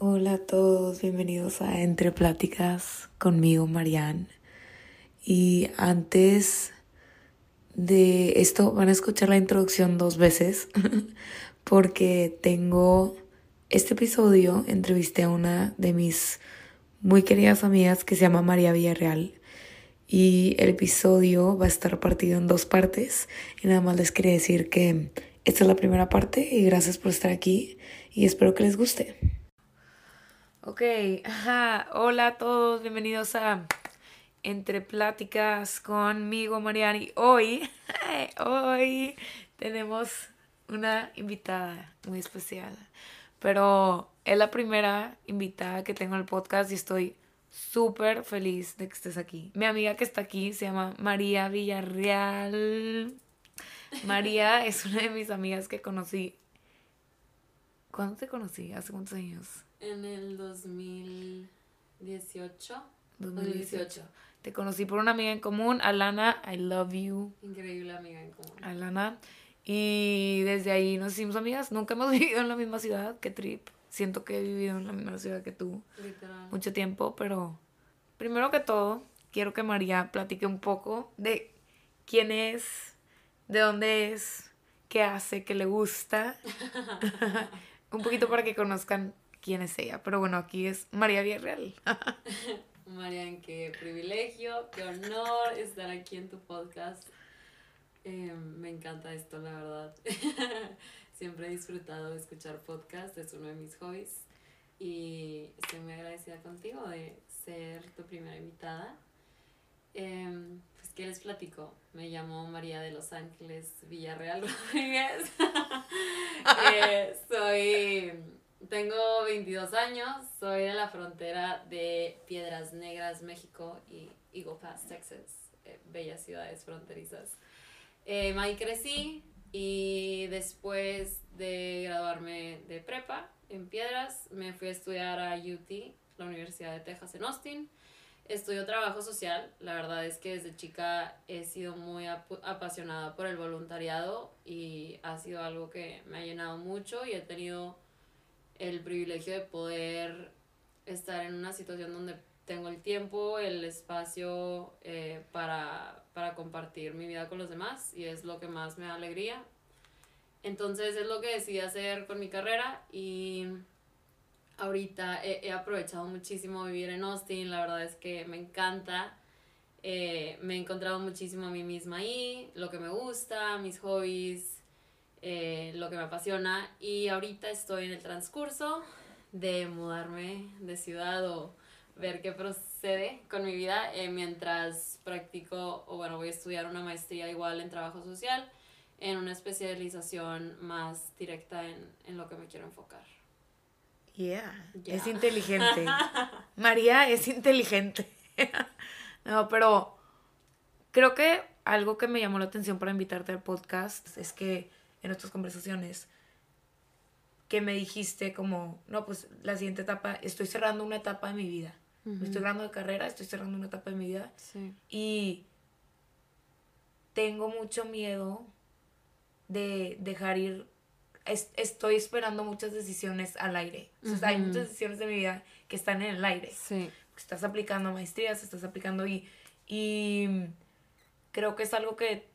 Hola a todos, bienvenidos a Entre Pláticas conmigo, Marianne. Y antes de esto van a escuchar la introducción dos veces porque tengo este episodio, entrevisté a una de mis muy queridas amigas que se llama María Villarreal y el episodio va a estar partido en dos partes y nada más les quería decir que esta es la primera parte y gracias por estar aquí y espero que les guste. Ok, hola a todos, bienvenidos a Entre Pláticas conmigo, Mariani. Hoy, hoy tenemos una invitada muy especial, pero es la primera invitada que tengo en el podcast y estoy súper feliz de que estés aquí. Mi amiga que está aquí se llama María Villarreal. María es una de mis amigas que conocí. ¿Cuándo te conocí? ¿Hace cuántos años? En el 2018. 2018. Te conocí por una amiga en común, Alana, I love you. Increíble amiga en común. Alana. Y desde ahí nos hicimos amigas. Nunca hemos vivido en la misma ciudad que Trip siento que he vivido en la misma ciudad que tú Literal. mucho tiempo, pero primero que todo, quiero que María platique un poco de quién es, de dónde es, qué hace, qué le gusta. un poquito para que conozcan quién es ella. Pero bueno, aquí es María Villarreal. Marian, qué privilegio, qué honor estar aquí en tu podcast. Eh, me encanta esto, la verdad. Siempre he disfrutado de escuchar podcast, es uno de mis hobbies. Y estoy muy agradecida contigo de ser tu primera invitada. Em, pues, ¿qué les platico? Me llamo María de Los Ángeles Villarreal Rodríguez. Eh, soy. Tengo 22 años, soy de la frontera de Piedras Negras, México y Eagle Pass, Texas, eh, bellas ciudades fronterizas. Eh, ahí crecí, y después de graduarme de prepa en Piedras, me fui a estudiar a UT, la Universidad de Texas en Austin. Estudio trabajo social. La verdad es que desde chica he sido muy ap apasionada por el voluntariado y ha sido algo que me ha llenado mucho y he tenido el privilegio de poder estar en una situación donde tengo el tiempo, el espacio eh, para, para compartir mi vida con los demás y es lo que más me da alegría. Entonces es lo que decidí hacer con mi carrera y ahorita he, aprovechado muchísimo vivir en Austin, la verdad es que me encanta. Eh, me he encontrado muchísimo a mí misma ahí, lo que me gusta, mis hobbies, eh, lo que me apasiona y ahorita estoy en el transcurso de mudarme de ciudad o ver qué procede con mi vida eh, mientras practico o bueno voy a estudiar una maestría igual en trabajo social en una especialización más directa en, en lo que me quiero enfocar. Yeah, yeah. es inteligente. María es inteligente. no, pero creo que algo que me llamó la atención para invitarte al podcast es que en nuestras conversaciones que me dijiste como, no, pues la siguiente etapa, estoy cerrando una etapa de mi vida. Uh -huh. Estoy cerrando de carrera, estoy cerrando una etapa de mi vida. Sí. Y tengo mucho miedo de dejar ir, es, estoy esperando muchas decisiones al aire. O sea, uh hay muchas decisiones de mi vida que están en el aire. Sí. Estás aplicando maestrías, estás aplicando y, y creo que es algo que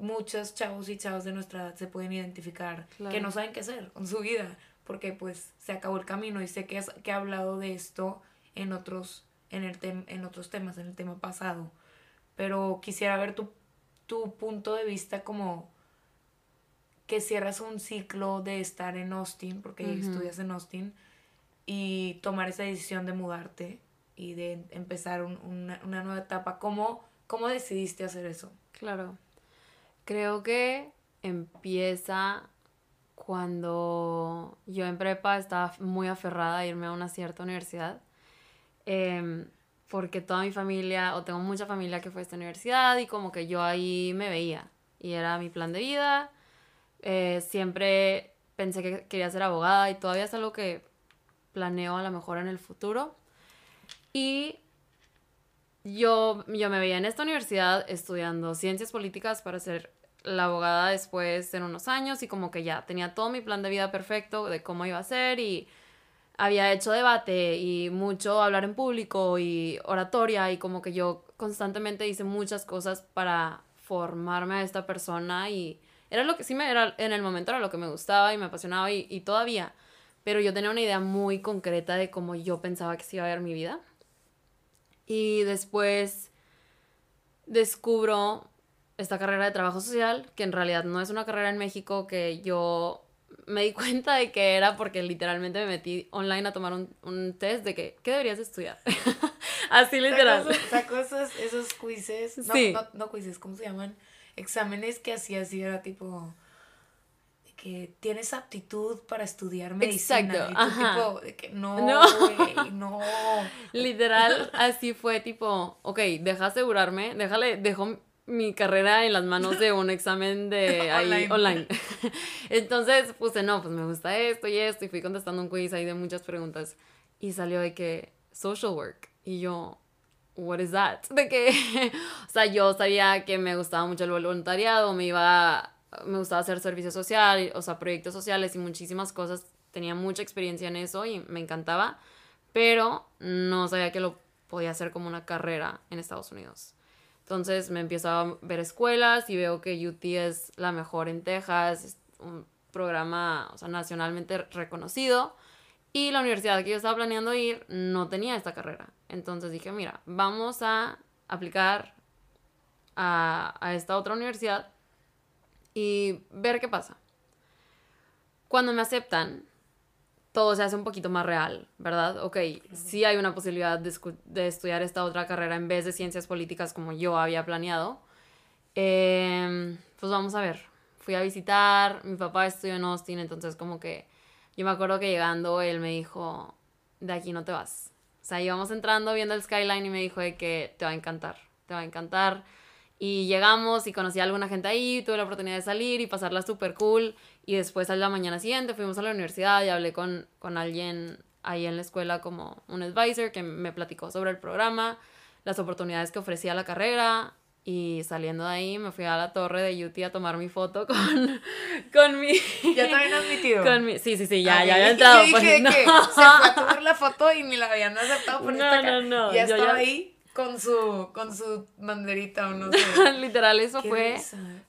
muchos chavos y chavas de nuestra edad se pueden identificar, claro. que no saben qué hacer con su vida, porque pues se acabó el camino y sé que, has, que he hablado de esto en otros, en, el tem en otros temas, en el tema pasado, pero quisiera ver tu, tu punto de vista como que cierras un ciclo de estar en Austin, porque uh -huh. estudias en Austin, y tomar esa decisión de mudarte y de empezar un, una, una, nueva etapa. ¿Cómo, ¿Cómo decidiste hacer eso? Claro. Creo que empieza cuando yo en prepa estaba muy aferrada a irme a una cierta universidad. Eh, porque toda mi familia, o tengo mucha familia que fue a esta universidad y como que yo ahí me veía. Y era mi plan de vida. Eh, siempre pensé que quería ser abogada y todavía es algo que planeo a lo mejor en el futuro. Y yo, yo me veía en esta universidad estudiando ciencias políticas para ser la abogada después en unos años y como que ya tenía todo mi plan de vida perfecto de cómo iba a ser y había hecho debate y mucho hablar en público y oratoria y como que yo constantemente hice muchas cosas para formarme a esta persona y era lo que sí me era en el momento era lo que me gustaba y me apasionaba y, y todavía, pero yo tenía una idea muy concreta de cómo yo pensaba que se iba a ver mi vida. Y después descubro esta carrera de trabajo social, que en realidad no es una carrera en México que yo me di cuenta de que era porque literalmente me metí online a tomar un, un test de que, ¿qué deberías estudiar? Así literal. Saco, esos, esos quizzes, no, sí. no, no quizzes, ¿cómo se llaman? Exámenes que hacía así, era tipo que tienes aptitud para estudiar medicina. Exacto. Y tipo, de que no, no. no. Literal, así fue tipo, ok, deja asegurarme, déjale, dejo mi carrera en las manos de un examen de ahí online. Entonces puse, no, pues me gusta esto y esto, y fui contestando un quiz ahí de muchas preguntas. Y salió de que social work. Y yo, what is that? De que, o sea, yo sabía que me gustaba mucho el voluntariado, me iba, me gustaba hacer servicio social, o sea, proyectos sociales y muchísimas cosas. Tenía mucha experiencia en eso y me encantaba, pero no sabía que lo podía hacer como una carrera en Estados Unidos. Entonces me empiezo a ver escuelas y veo que UT es la mejor en Texas, es un programa o sea, nacionalmente reconocido. Y la universidad que yo estaba planeando ir no tenía esta carrera. Entonces dije, mira, vamos a aplicar a, a esta otra universidad y ver qué pasa. Cuando me aceptan, todo se hace un poquito más real, ¿verdad? Ok, sí hay una posibilidad de, estudiar esta otra carrera en vez de ciencias políticas como yo había planeado. Em, pues vamos a ver. Fui a visitar, mi papá estudió en Austin, entonces como que yo me acuerdo que llegando él me dijo, de aquí no te vas. O sea, íbamos entrando viendo el skyline y me dijo de que te va a encantar, te va a encantar. Y llegamos y conocí a alguna gente ahí, tuve la oportunidad de salir y pasarla súper cool. Y después a la mañana siguiente fuimos a la universidad y hablé con, con alguien ahí en la escuela como un advisor que me platicó sobre el programa, las oportunidades que ofrecía la carrera. Y saliendo de ahí me fui a la torre de UT a tomar mi foto con, con mi... ¿Ya te habían admitido? Con mi, sí, sí, sí, ya, ya había entrado. Yo dije pues, que se fue a tomar la foto y ni la habían aceptado por no, esta No, no, Ya estaba ahí con su, con su banderita o no sé. literal, eso fue.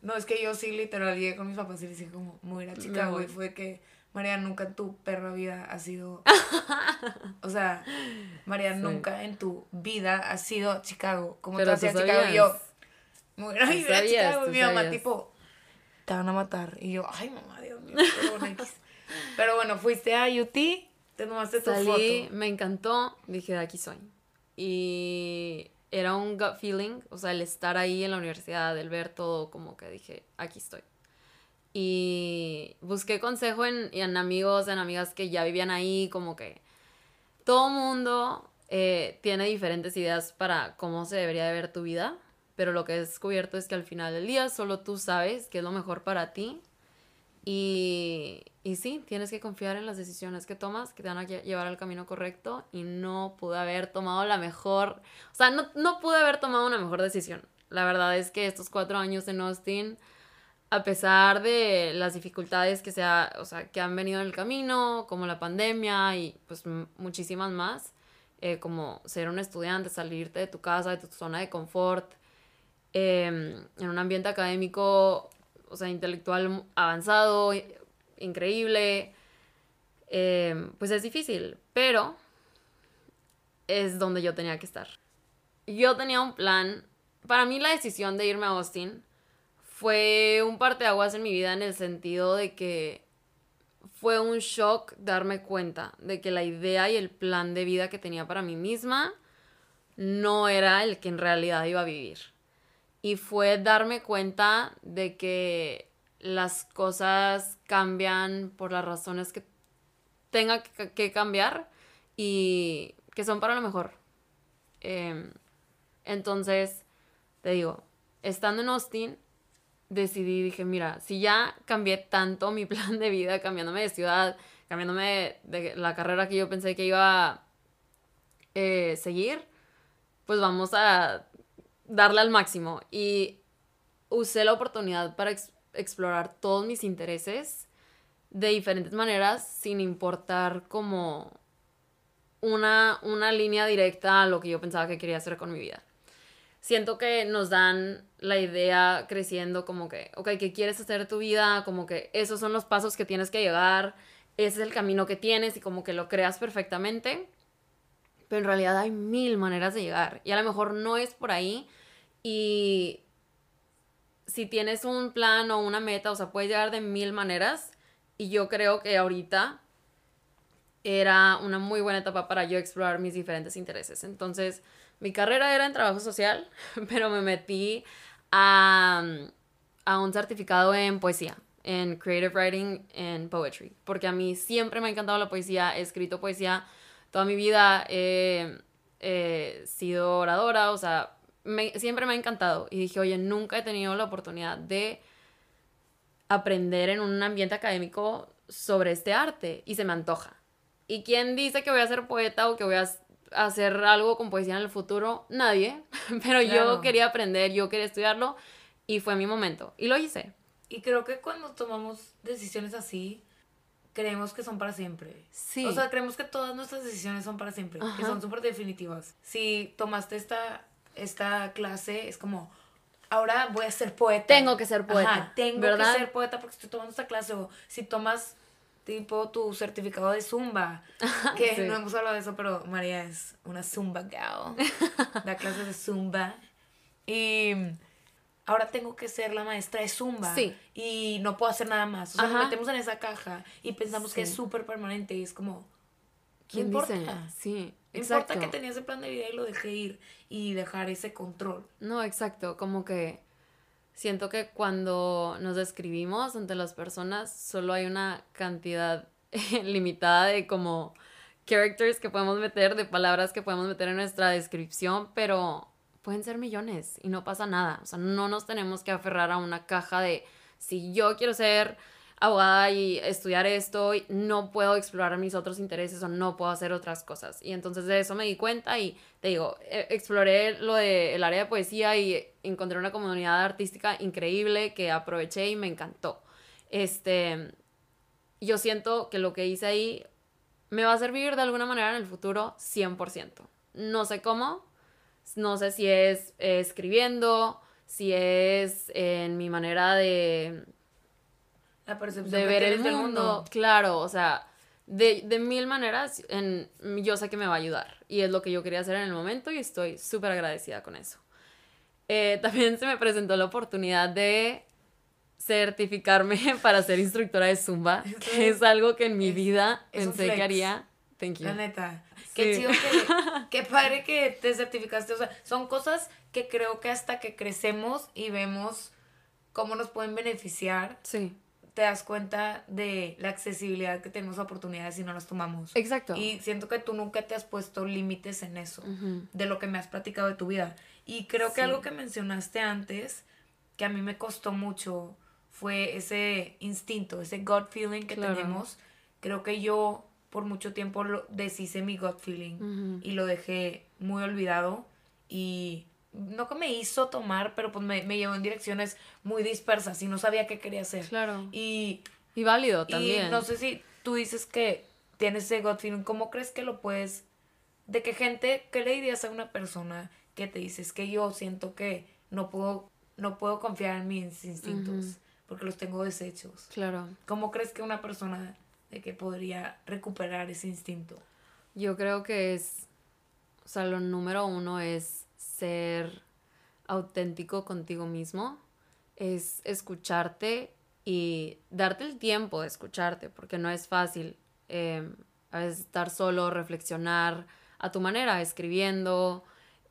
No, es que yo sí, literal, llegué con mis papás y les dije, como, muy a Chicago. Y fue que, María, nunca en tu perra vida ha sido. o sea, María, nunca en tu vida ha sido Chicago. Como tú hacías Chicago y yo, a vivir a Chicago. Y mi mamá, tipo, te van a matar. Y yo, ay, mamá, Dios mío, Pero bueno, fuiste a UT, te tomaste tu Salí, me encantó, dije, de aquí soy. Y era un gut feeling, o sea, el estar ahí en la universidad, el ver todo, como que dije, aquí estoy. Y busqué consejo en, en amigos, en amigas que ya vivían ahí, como que todo mundo eh, tiene diferentes ideas para cómo se debería de ver tu vida, pero lo que he descubierto es que al final del día solo tú sabes qué es lo mejor para ti y, y sí, tienes que confiar en las decisiones que tomas, que te van a llevar al camino correcto y no pude haber tomado la mejor, o sea, no, no pude haber tomado una mejor decisión. La verdad es que estos cuatro años en Austin, a pesar de las dificultades que, sea, o sea, que han venido en el camino, como la pandemia y pues muchísimas más, eh, como ser un estudiante, salirte de tu casa, de tu zona de confort, em, en un ambiente académico o sea, intelectual avanzado, increíble, eh, pues es difícil, pero es donde yo tenía que estar. Yo tenía un plan, para mí la decisión de irme a Austin fue un parteaguas en mi vida en el sentido de que fue un shock darme cuenta de que la idea y el plan de vida que tenía para mí misma no era el que en realidad iba a vivir y fue darme cuenta de que las cosas cambian por las razones que tenga que, cambiar y que son para lo mejor. Em, entonces, te digo, estando en Austin, decidí, dije, mira, si ya cambié tanto mi plan de vida, cambiándome de ciudad, cambiándome de, la carrera que yo pensé que iba a eh, seguir, pues vamos a darle al máximo. Y usé la oportunidad para explorar todos mis intereses de diferentes maneras sin importar como una, una línea directa a lo que yo pensaba que quería hacer con mi vida. Siento que nos dan la idea creciendo como que, ok, ¿qué quieres hacer de tu vida? Como que esos son los pasos que tienes que llegar, ese es el camino que tienes y como que lo creas perfectamente. Pero en realidad hay mil maneras de llegar y a lo mejor no es por ahí y si tienes un plan o una meta, o sea, puedes llegar de mil maneras y yo creo que ahorita era una muy buena etapa para yo explorar mis diferentes intereses. Entonces, mi carrera era en trabajo social, pero me metí a, a un certificado en poesía, en creative writing and poetry, porque a mí siempre me ha encantado la poesía, he escrito poesía toda mi vida, he sido oradora, o sea, siempre me ha encantado. Y dije, oye, nunca he tenido la oportunidad de aprender en un ambiente académico sobre este arte y se me antoja. ¿Y quién dice que voy a ser poeta o que voy a hacer algo con poesía en el futuro? Nadie. Pero yo quería aprender, yo quería estudiarlo y fue mi momento. Y lo hice. Y creo que cuando tomamos decisiones así, creemos que son para siempre. Sí. O sea, creemos que todas nuestras decisiones son para siempre, que son súper definitivas. Si tomaste esta, esta clase, es como, ahora voy a ser poeta. Tengo que ser poeta. Ajá, tengo que ser poeta porque estoy tomando esta clase. O si tomas tipo tu certificado de Zumba, que no hemos hablado de eso, pero María es una Zumba gal, da clases de Zumba. Y ahora tengo que ser la maestra de Zumba sí. y no puedo hacer nada más. O sea, nos metemos en esa caja y pensamos que es súper permanente y es como, ¿quién importa? Sí, exacto. importa que tenía ese plan de vida y lo dejé ir y dejar ese control. No, exacto, como que siento que cuando nos describimos ante las personas solo hay una cantidad limitada de como characters que podemos meter, de palabras que podemos meter en nuestra descripción, pero pueden ser millones y no pasa nada. O sea, no nos tenemos que aferrar a una caja de si yo quiero ser abogada y estudiar esto, no puedo explorar mis otros intereses o no puedo hacer otras cosas. Y entonces de eso me di cuenta y te digo, e, exploré lo del área de poesía y encontré una comunidad artística increíble que aproveché y me encantó. Este, yo siento que lo que hice ahí me va a servir de alguna manera en el futuro 100%. No sé cómo, no sé si es escribiendo, si es en mi manera de la percepción de ver el mundo. Claro, o sea, de, de, mil maneras, en, yo sé que me va a ayudar. Y es lo que yo quería hacer en el momento y estoy súper agradecida con eso. Eh, también se me presentó la oportunidad de certificarme para ser instructora de Zumba, que es algo que en mi vida pensé que haría. Thank you. La neta. Qué chido que, qué padre que te certificaste. O sea, son cosas que creo que hasta que crecemos y vemos cómo nos pueden beneficiar. Sí te das cuenta de la accesibilidad que tenemos a oportunidades si no las tomamos. Exacto. Y siento que tú nunca te has puesto límites en eso, de lo que me has platicado de tu vida. Y creo que algo que mencionaste antes, que a mí me costó mucho, fue ese instinto, ese gut feeling que tenemos. Creo que yo por mucho tiempo lo, deshice mi gut feeling y lo dejé muy olvidado y no que me hizo tomar, pero pues me, me, llevó en direcciones muy dispersas y no sabía qué quería hacer. Claro. Y, y válido también. Y no sé si tú dices que tienes ese gut feeling, ¿cómo crees que lo puedes, de qué gente, qué le dirías a una persona que te dices que yo siento que no puedo, no puedo confiar en mis instintos porque los tengo deshechos? Claro. ¿Cómo crees que una persona de que podría recuperar ese instinto? Yo creo que es, o sea, lo número uno es ser auténtico contigo mismo, es escucharte y darte el tiempo de escucharte, porque no es fácil em, a veces estar solo, reflexionar a tu manera, escribiendo,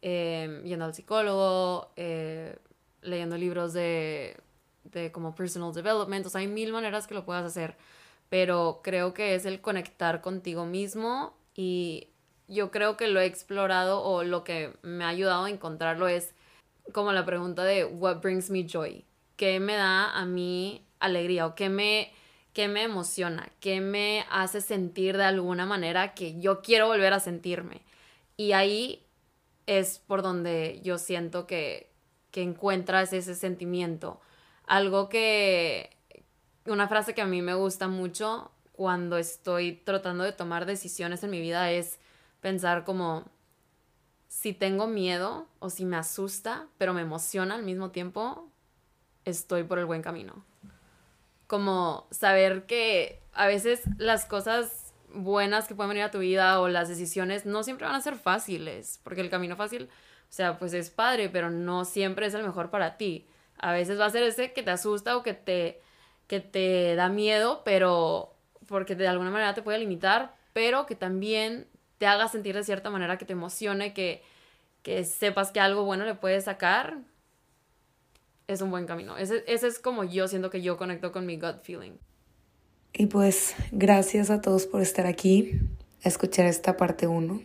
em, yendo al psicólogo, eh, leyendo libros de, de como personal development, o sea, hay mil maneras que lo puedas hacer, pero creo que es el conectar contigo mismo y yo creo que lo he explorado o lo que me ha ayudado a encontrarlo es como la pregunta de what brings me joy, qué me da a mí alegría o qué me, qué me emociona, qué me hace sentir de alguna manera que yo quiero volver a sentirme. Y ahí es por donde yo siento que, que encuentras ese sentimiento. Algo que, una frase que a mí me gusta mucho cuando estoy tratando de tomar decisiones en mi vida es pensar como si tengo miedo o si me asusta, pero me emociona al mismo tiempo, estoy por el buen camino. Como saber que a veces las cosas buenas que pueden venir a tu vida o las decisiones no siempre van a ser fáciles, porque el camino fácil, o sea, pues es padre, pero no siempre es el mejor para ti. A veces va a ser ese que te asusta o que te, que te da miedo, pero porque de alguna manera te puede limitar, pero que también te haga sentir de cierta manera, que te emocione, que, que sepas que algo bueno le puedes sacar, es un buen camino. Ese, ese es como yo siento que yo conecto con mi gut feeling. Y pues gracias a todos por estar aquí, a escuchar esta parte 1.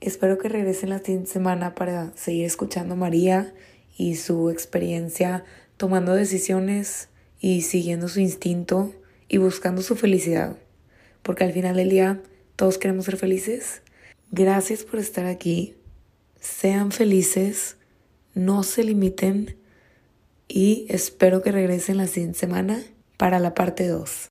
Espero que regresen la siguiente semana para seguir escuchando María y su experiencia tomando decisiones y siguiendo su instinto y buscando su felicidad. Porque al final del día todos queremos ser felices. Gracias por estar aquí. Sean felices, no se limiten y espero que regresen la semana para la parte 2.